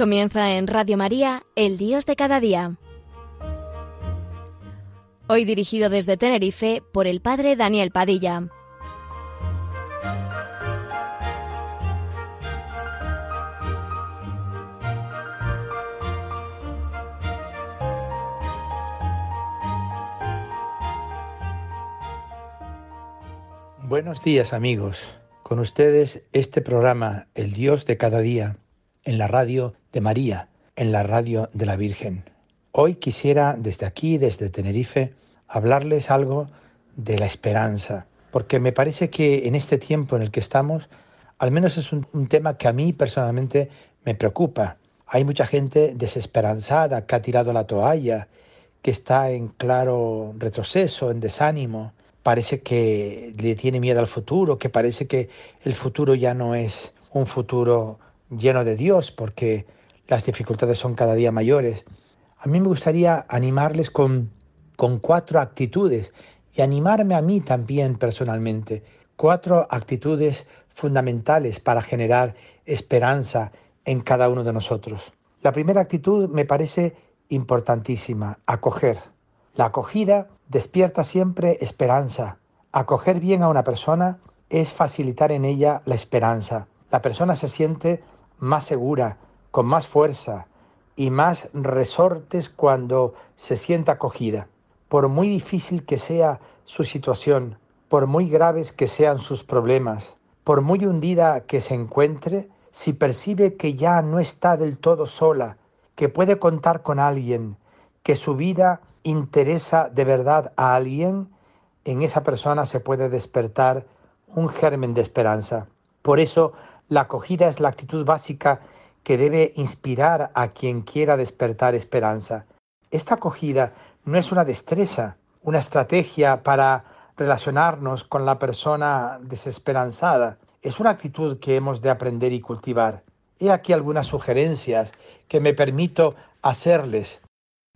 Comienza en Radio María, El Dios de cada día. Hoy dirigido desde Tenerife por el Padre Daniel Padilla. Buenos días amigos. Con ustedes este programa El Dios de cada día en la radio de María, en la radio de la Virgen. Hoy quisiera desde aquí, desde Tenerife, hablarles algo de la esperanza, porque me parece que en este tiempo en el que estamos, al menos es un, tema que a mí personalmente me preocupa. Hay mucha gente desesperanzada que ha tirado la toalla, que está en claro retroceso, en desánimo, parece que le tiene miedo al futuro, que parece que el futuro ya no es un futuro lleno de Dios porque las dificultades son cada día mayores. A mí me gustaría animarles con, con cuatro actitudes y animarme a mí también personalmente. Cuatro actitudes fundamentales para generar esperanza en cada uno de nosotros. La primera actitud me parece importantísima, acoger. La acogida despierta siempre esperanza. Acoger bien a una persona es facilitar en ella la esperanza. La persona se siente más segura, con más fuerza y más resortes cuando se sienta acogida. Por muy difícil que sea su situación, por muy graves que sean sus problemas, por muy hundida que se encuentre, si percibe que ya no está del todo sola, que puede contar con alguien, que su vida interesa de verdad a alguien, en esa persona se puede despertar un germen de esperanza. Por eso la acogida es la actitud básica que debe inspirar a quien quiera despertar esperanza. Esta acogida no es una destreza, una estrategia para relacionarnos con la persona desesperanzada. Es una actitud que hemos de aprender y cultivar. He aquí algunas sugerencias que me permito hacerles.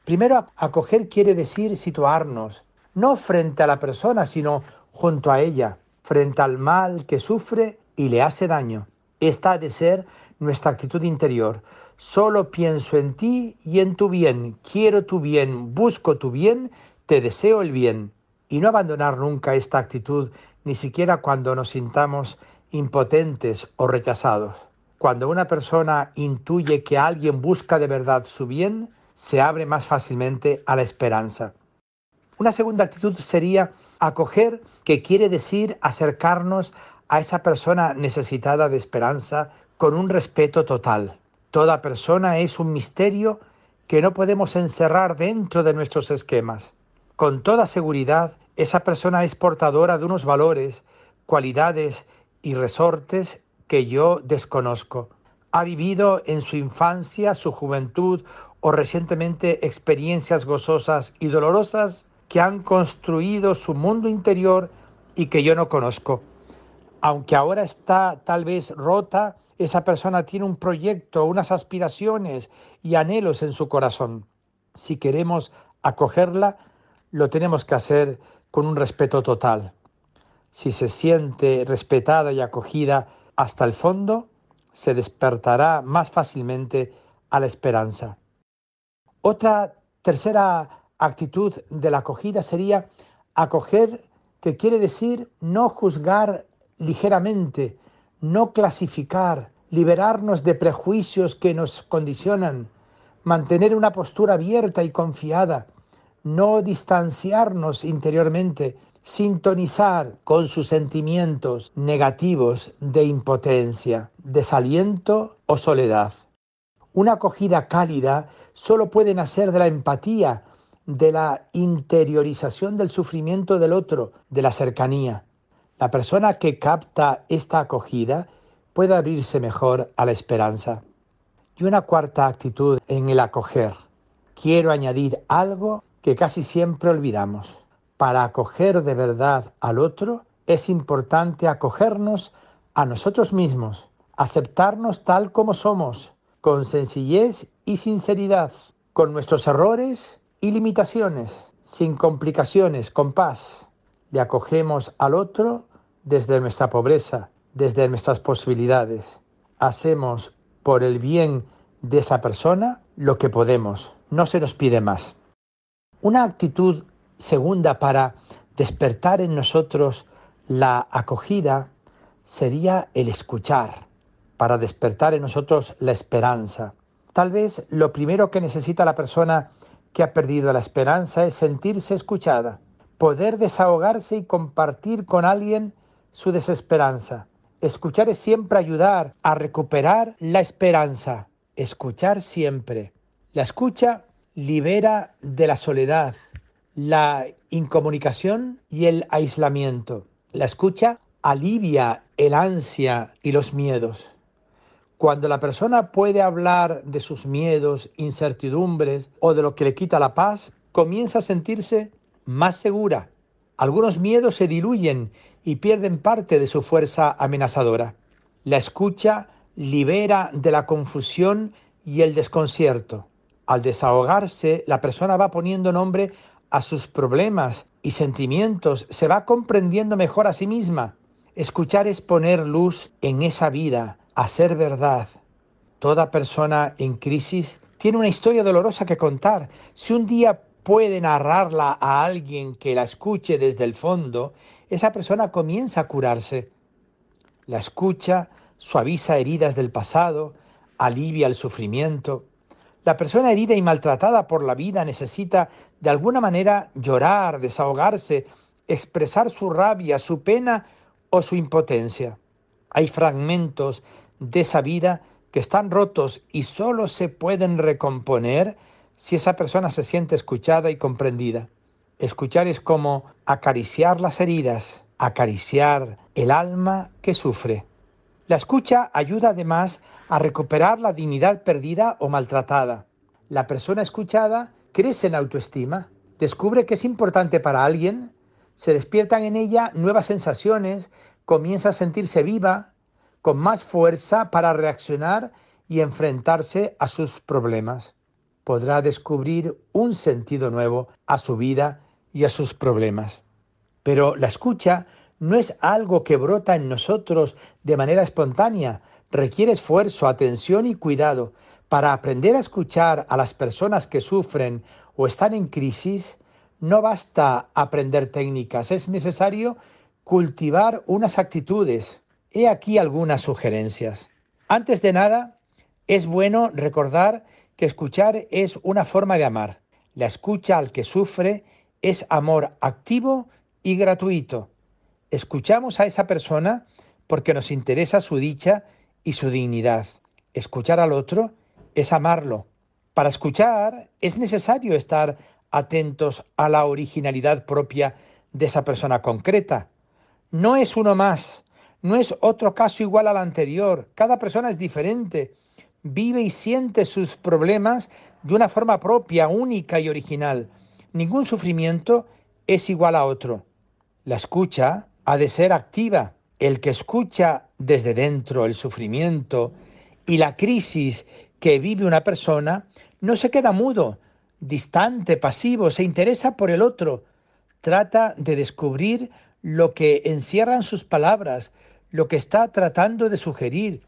Primero, acoger quiere decir situarnos, no frente a la persona, sino junto a ella, frente al mal que sufre y le hace daño. Esta ha de ser nuestra actitud interior. Solo pienso en ti y en tu bien. Quiero tu bien, busco tu bien, te deseo el bien. Y no abandonar nunca esta actitud, ni siquiera cuando nos sintamos impotentes o rechazados. Cuando una persona intuye que alguien busca de verdad su bien, se abre más fácilmente a la esperanza. Una segunda actitud sería acoger, que quiere decir acercarnos a esa persona necesitada de esperanza con un respeto total. Toda persona es un misterio que no podemos encerrar dentro de nuestros esquemas. Con toda seguridad, esa persona es portadora de unos valores, cualidades y resortes que yo desconozco. Ha vivido en su infancia, su juventud o recientemente experiencias gozosas y dolorosas que han construido su mundo interior y que yo no conozco aunque ahora está tal vez rota, esa persona tiene un proyecto, unas aspiraciones y anhelos en su corazón. Si queremos acogerla, lo tenemos que hacer con un respeto total. Si se siente respetada y acogida hasta el fondo, se despertará más fácilmente a la esperanza. Otra tercera actitud de la acogida sería acoger, que quiere decir no juzgar ligeramente, no clasificar, liberarnos de prejuicios que nos condicionan, mantener una postura abierta y confiada, no distanciarnos interiormente, sintonizar con sus sentimientos negativos de impotencia, desaliento o soledad. Una acogida cálida solo puede nacer de la empatía, de la interiorización del sufrimiento del otro, de la cercanía. La persona que capta esta acogida puede abrirse mejor a la esperanza. Y una cuarta actitud en el acoger. Quiero añadir algo que casi siempre olvidamos. Para acoger de verdad al otro es importante acogernos a nosotros mismos, aceptarnos tal como somos, con sencillez y sinceridad, con nuestros errores y limitaciones, sin complicaciones, con paz le acogemos al otro desde nuestra pobreza, desde nuestras posibilidades. Hacemos por el bien de esa persona lo que podemos, no se nos pide más. Una actitud segunda para despertar en nosotros la acogida sería el escuchar, para despertar en nosotros la esperanza. Tal vez lo primero que necesita la persona que ha perdido la esperanza es sentirse escuchada, poder desahogarse y compartir con alguien su desesperanza. Escuchar es siempre ayudar a recuperar la esperanza. Escuchar siempre. La escucha libera de la soledad, la incomunicación y el aislamiento. La escucha alivia el ansia y los miedos. Cuando la persona puede hablar de sus miedos, incertidumbres o de lo que le quita la paz, comienza a sentirse más segura. Algunos miedos se diluyen y pierden parte de su fuerza amenazadora. La escucha libera de la confusión y el desconcierto. Al desahogarse, la persona va poniendo nombre a sus problemas y sentimientos, se va comprendiendo mejor a sí misma. Escuchar es poner luz en esa vida, hacer verdad. Toda persona en crisis tiene una historia dolorosa que contar. Si un día puede narrarla a alguien que la escuche desde el fondo, esa persona comienza a curarse. La escucha suaviza heridas del pasado, alivia el sufrimiento. La persona herida y maltratada por la vida necesita de alguna manera llorar, desahogarse, expresar su rabia, su pena o su impotencia. Hay fragmentos de esa vida que están rotos y solo se pueden recomponer si esa persona se siente escuchada y comprendida. Escuchar es como acariciar las heridas, acariciar el alma que sufre. La escucha ayuda además a recuperar la dignidad perdida o maltratada. La persona escuchada crece en autoestima, descubre que es importante para alguien, se despiertan en ella nuevas sensaciones, comienza a sentirse viva, con más fuerza para reaccionar y enfrentarse a sus problemas. Podrá descubrir un sentido nuevo a su vida y a sus problemas. Pero la escucha no es algo que brota en nosotros de manera espontánea, requiere esfuerzo, atención y cuidado. Para aprender a escuchar a las personas que sufren o están en crisis, no basta aprender técnicas, es necesario cultivar unas actitudes, He aquí algunas sugerencias. Antes de nada, es bueno recordar que escuchar es una forma de amar. La escucha al que sufre es amor activo y gratuito. Escuchamos a esa persona porque nos interesa su dicha y su dignidad. Escuchar al otro es amarlo. Para escuchar es necesario estar atentos a la originalidad propia de esa persona concreta. No es uno más, no es otro caso igual al anterior. Cada persona es diferente. Vive y siente sus problemas de una forma propia, única y original. Ningún sufrimiento es igual a otro. La escucha ha de ser activa. El que escucha desde dentro el sufrimiento y la crisis que vive una persona no se queda mudo, distante, pasivo, se interesa por el otro. Trata de descubrir lo que encierran sus palabras, lo que está tratando de sugerir.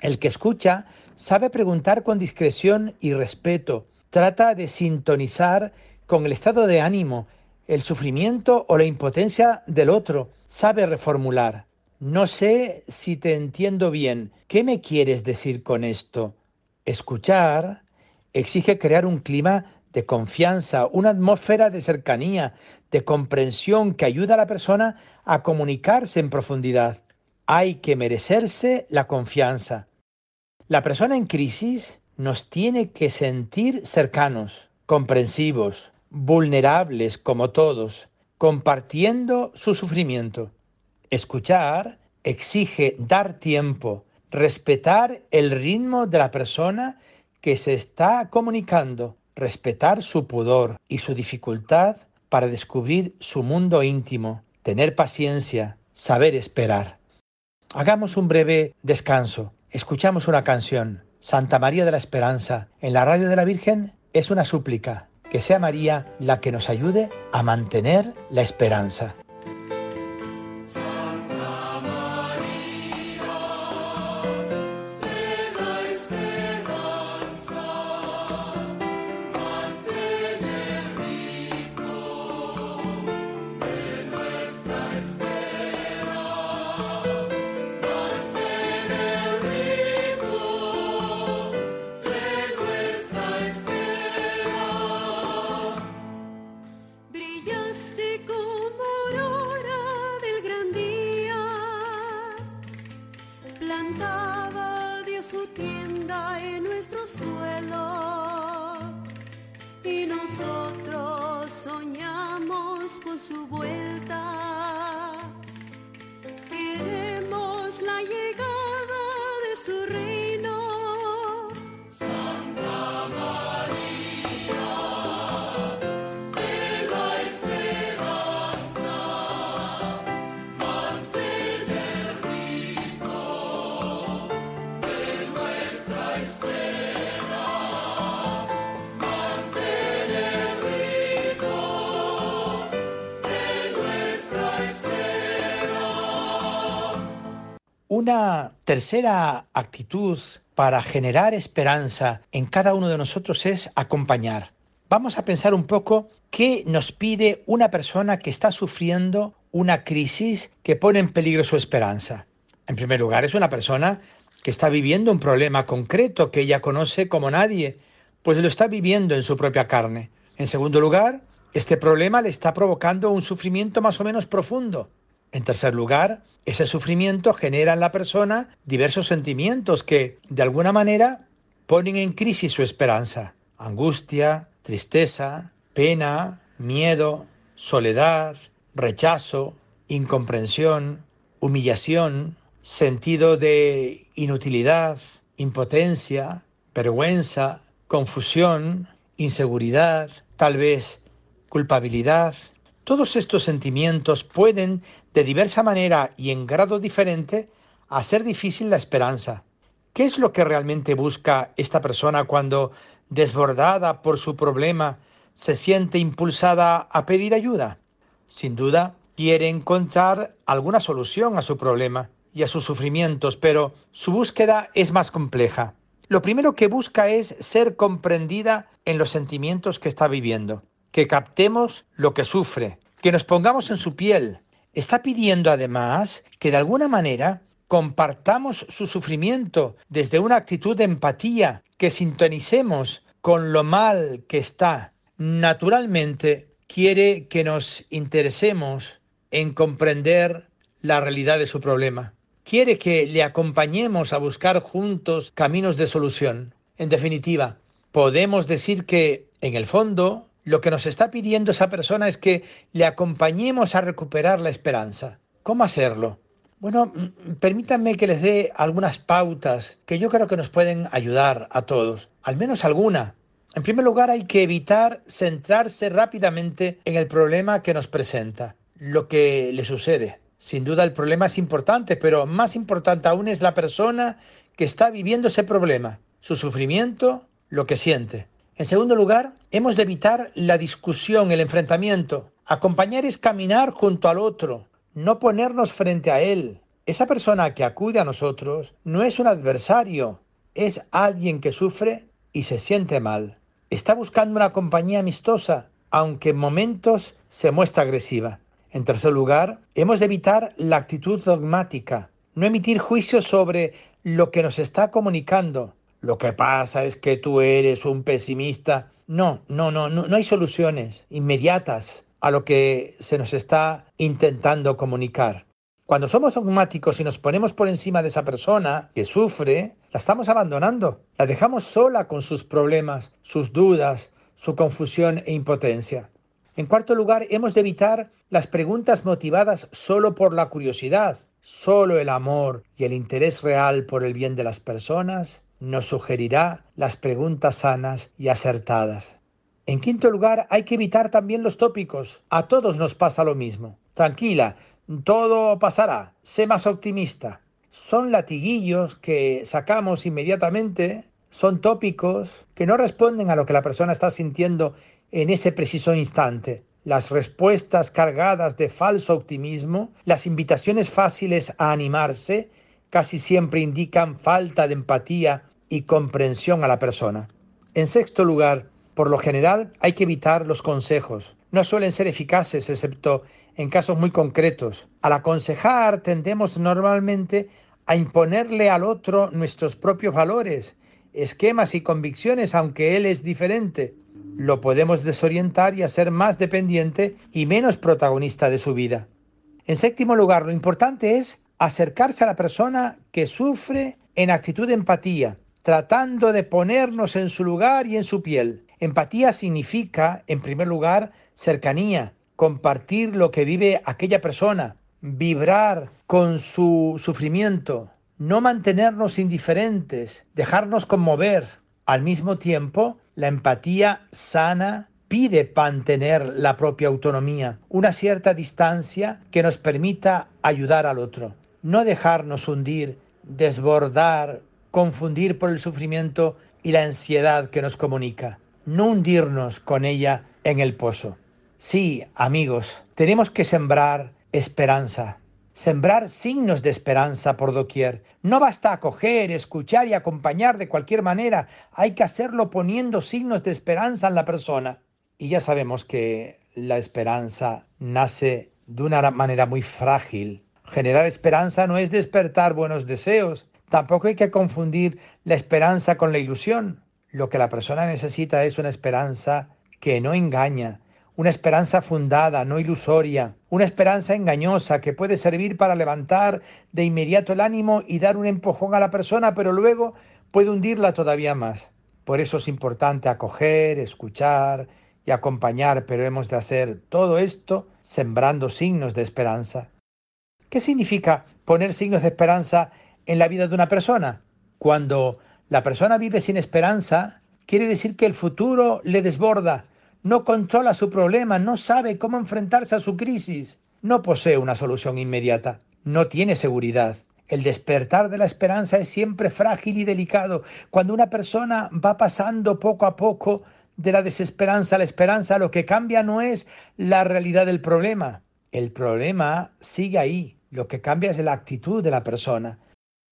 El que escucha sabe preguntar con discreción y respeto, trata de sintonizar con el estado de ánimo, el sufrimiento o la impotencia del otro, sabe reformular. No sé si te entiendo bien. ¿Qué me quieres decir con esto? Escuchar exige crear un clima de confianza, una atmósfera de cercanía, de comprensión que ayuda a la persona a comunicarse en profundidad hay que merecerse la confianza. La persona en crisis nos tiene que sentir cercanos, comprensivos, vulnerables como todos, compartiendo su sufrimiento. Escuchar exige dar tiempo, respetar el ritmo de la persona que se está comunicando, respetar su pudor y su dificultad para descubrir su mundo íntimo, tener paciencia, saber esperar. Hagamos un breve descanso. Escuchamos una canción. Santa María de la Esperanza, en la radio de la Virgen, es una súplica. Que sea María la que nos ayude a mantener la esperanza. Plantada dio su tienda en nuestro suelo y nosotros soñamos con su vuelta. Queremos la llegada. Una tercera actitud para generar esperanza en cada uno de nosotros es acompañar. Vamos a pensar un poco qué nos pide una persona que está sufriendo una crisis que pone en peligro su esperanza. En primer lugar, es una persona que está viviendo un problema concreto que ella conoce como nadie, pues lo está viviendo en su propia carne. En segundo lugar, este problema le está provocando un sufrimiento más o menos profundo. En tercer lugar, ese sufrimiento genera en la persona diversos sentimientos que, de alguna manera, ponen en crisis su esperanza. Angustia, tristeza, pena, miedo, soledad, rechazo, incomprensión, humillación, sentido de inutilidad, impotencia, vergüenza, confusión, inseguridad, tal vez culpabilidad. Todos estos sentimientos pueden, de diversa manera y en grado diferente, hacer difícil la esperanza. ¿Qué es lo que realmente busca esta persona cuando, desbordada por su problema, se siente impulsada a pedir ayuda? Sin duda, quiere encontrar alguna solución a su problema y a sus sufrimientos, pero su búsqueda es más compleja. Lo primero que busca es ser comprendida en los sentimientos que está viviendo, que captemos lo que sufre, que nos pongamos en su piel. Está pidiendo además que de alguna manera compartamos su sufrimiento desde una actitud de empatía, que sintonicemos con lo mal que está. Naturalmente quiere que nos interesemos en comprender la realidad de su problema quiere que le acompañemos a buscar juntos caminos de solución. En definitiva, podemos decir que, en el fondo, lo que nos está pidiendo esa persona es que le acompañemos a recuperar la esperanza. ¿Cómo hacerlo? Bueno, mm, permítanme que les dé algunas pautas que yo creo que nos pueden ayudar a todos, al menos alguna. En primer lugar, hay que evitar centrarse rápidamente en el problema que nos presenta, lo que le sucede. Sin duda el problema es importante, pero más importante aún es la persona que está viviendo ese problema, su sufrimiento, lo que siente. En segundo lugar, hemos de evitar la discusión, el enfrentamiento. Acompañar es caminar junto al otro, no ponernos frente a él. Esa persona que acude a nosotros no es un adversario, es alguien que sufre y se siente mal. Está buscando una compañía amistosa, aunque en momentos se muestra agresiva. En tercer lugar, hemos de evitar la actitud dogmática, no emitir juicios sobre lo que nos está comunicando. Lo que pasa es que tú eres un pesimista. No, no, no, no, no hay soluciones inmediatas a lo que se nos está intentando comunicar. Cuando somos dogmáticos y nos ponemos por encima de esa persona que sufre, la estamos abandonando, la dejamos sola con sus problemas, sus dudas, su confusión e impotencia. En cuarto lugar, hemos de evitar las preguntas motivadas solo por la curiosidad. Solo el amor y el interés real por el bien de las personas nos sugerirá las preguntas sanas y acertadas. En quinto lugar, hay que evitar también los tópicos. A todos nos pasa lo mismo. Tranquila, todo pasará. Sé más optimista. Son latiguillos que sacamos inmediatamente, son tópicos que no responden a lo que la persona está sintiendo en ese preciso instante. Las respuestas cargadas de falso optimismo, las invitaciones fáciles a animarse, casi siempre indican falta de empatía y comprensión a la persona. En sexto lugar, por lo general hay que evitar los consejos. No suelen ser eficaces excepto en casos muy concretos. Al aconsejar tendemos normalmente a imponerle al otro nuestros propios valores, esquemas y convicciones, aunque él es diferente lo podemos desorientar y hacer más dependiente y menos protagonista de su vida. En séptimo lugar, lo importante es acercarse a la persona que sufre en actitud de empatía, tratando de ponernos en su lugar y en su piel. Empatía significa, en primer lugar, cercanía, compartir lo que vive aquella persona, vibrar con su sufrimiento, no mantenernos indiferentes, dejarnos conmover. Al mismo tiempo, la empatía sana pide mantener la propia autonomía, una cierta distancia que nos permita ayudar al otro, no dejarnos hundir, desbordar, confundir por el sufrimiento y la ansiedad que nos comunica, no hundirnos con ella en el pozo. Sí, amigos, tenemos que sembrar esperanza, sembrar signos de esperanza por doquier. No basta acoger, escuchar y acompañar de cualquier manera, hay que hacerlo poniendo signos de esperanza en la persona. Y ya sabemos que la esperanza nace de una manera muy frágil. Generar esperanza no es despertar buenos deseos, tampoco hay que confundir la esperanza con la ilusión. Lo que la persona necesita es una esperanza que no engaña, una esperanza fundada, no ilusoria, una esperanza engañosa que puede servir para levantar de inmediato el ánimo y dar un empujón a la persona, pero luego puede hundirla todavía más. Por eso es importante acoger, escuchar y acompañar, pero hemos de hacer todo esto sembrando signos de esperanza. ¿Qué significa poner signos de esperanza en la vida de una persona? Cuando la persona vive sin esperanza, quiere decir que el futuro le desborda, no controla su problema, no sabe cómo enfrentarse a su crisis, no posee una solución inmediata, no tiene seguridad. El despertar de la esperanza es siempre frágil y delicado. Cuando una persona va pasando poco a poco de la desesperanza a la esperanza, lo que cambia no es la realidad del problema. El problema sigue ahí. Lo que cambia es la actitud de la persona.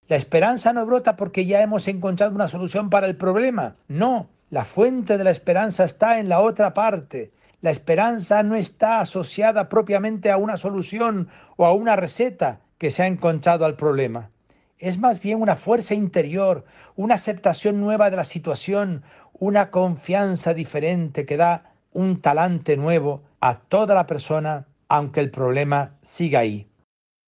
La esperanza no brota porque ya hemos encontrado una solución para el problema. No, la fuente de la esperanza está en la otra parte. La esperanza no está asociada propiamente a una solución o a una receta que se ha encontrado al problema. Es más bien una fuerza interior, una aceptación nueva de la situación, una confianza diferente que da un talante nuevo a toda la persona, aunque el problema siga ahí.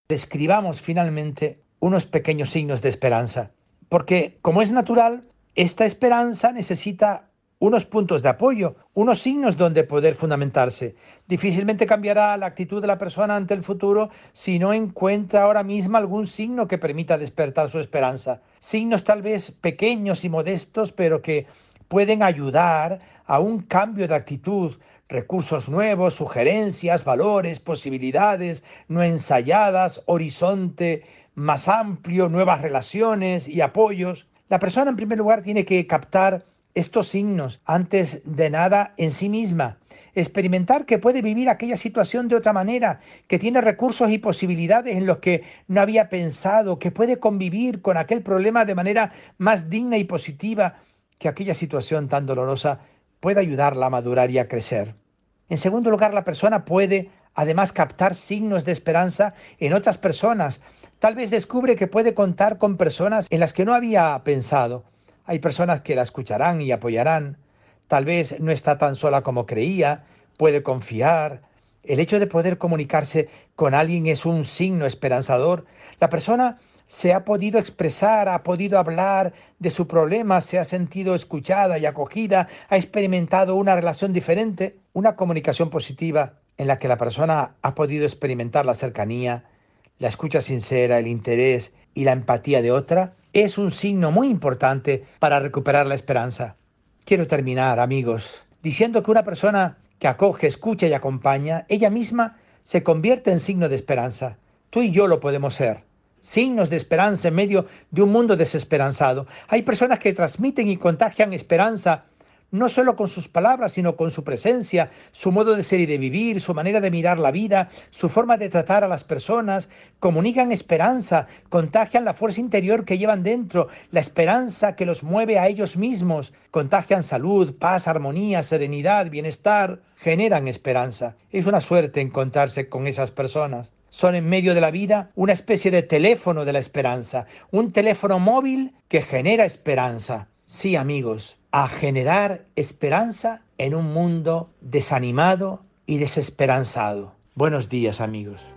Describamos finalmente unos pequeños signos de esperanza, porque como es natural, esta esperanza necesita unos puntos de apoyo, unos signos donde poder fundamentarse. Difícilmente cambiará la actitud de la persona ante el futuro si no encuentra ahora mismo algún signo que permita despertar su esperanza. Signos tal vez pequeños y modestos, pero que pueden ayudar a un cambio de actitud, recursos nuevos, sugerencias, valores, posibilidades no ensayadas, horizonte más amplio, nuevas relaciones y apoyos. La persona, en primer lugar, tiene que captar estos signos antes de nada en sí misma, experimentar que puede vivir aquella situación de otra manera, que tiene recursos y posibilidades en los que no había pensado, que puede convivir con aquel problema de manera más digna y positiva, que aquella situación tan dolorosa pueda ayudarla a madurar y a crecer. En segundo lugar, la persona puede además captar signos de esperanza en otras personas, Tal vez descubre que puede contar con personas en las que no había pensado. Hay personas que la escucharán y apoyarán. Tal vez no está tan sola como creía, puede confiar. El hecho de poder comunicarse con alguien es un signo esperanzador. La persona se ha podido expresar, ha podido hablar de su problema, se ha sentido escuchada y acogida, ha experimentado una relación diferente, una comunicación positiva en la que la persona ha podido experimentar la cercanía, la escucha sincera, el interés y la empatía de otra es un signo muy importante para recuperar la esperanza. Quiero terminar, amigos, diciendo que una persona que acoge, escucha y acompaña, ella misma se convierte en signo de esperanza. Tú y yo lo podemos ser. Signos de esperanza en medio de un mundo desesperanzado. Hay personas que transmiten y contagian esperanza no solo con sus palabras, sino con su presencia, su modo de ser y de vivir, su manera de mirar la vida, su forma de tratar a las personas, comunican esperanza, contagian la fuerza interior que llevan dentro, la esperanza que los mueve a ellos mismos, contagian salud, paz, armonía, serenidad, bienestar, generan esperanza. Es una suerte encontrarse con esas personas. Son en medio de la vida una especie de teléfono de la esperanza, un teléfono móvil que genera esperanza. Sí, amigos, a generar esperanza en un mundo desanimado y desesperanzado. Buenos días amigos.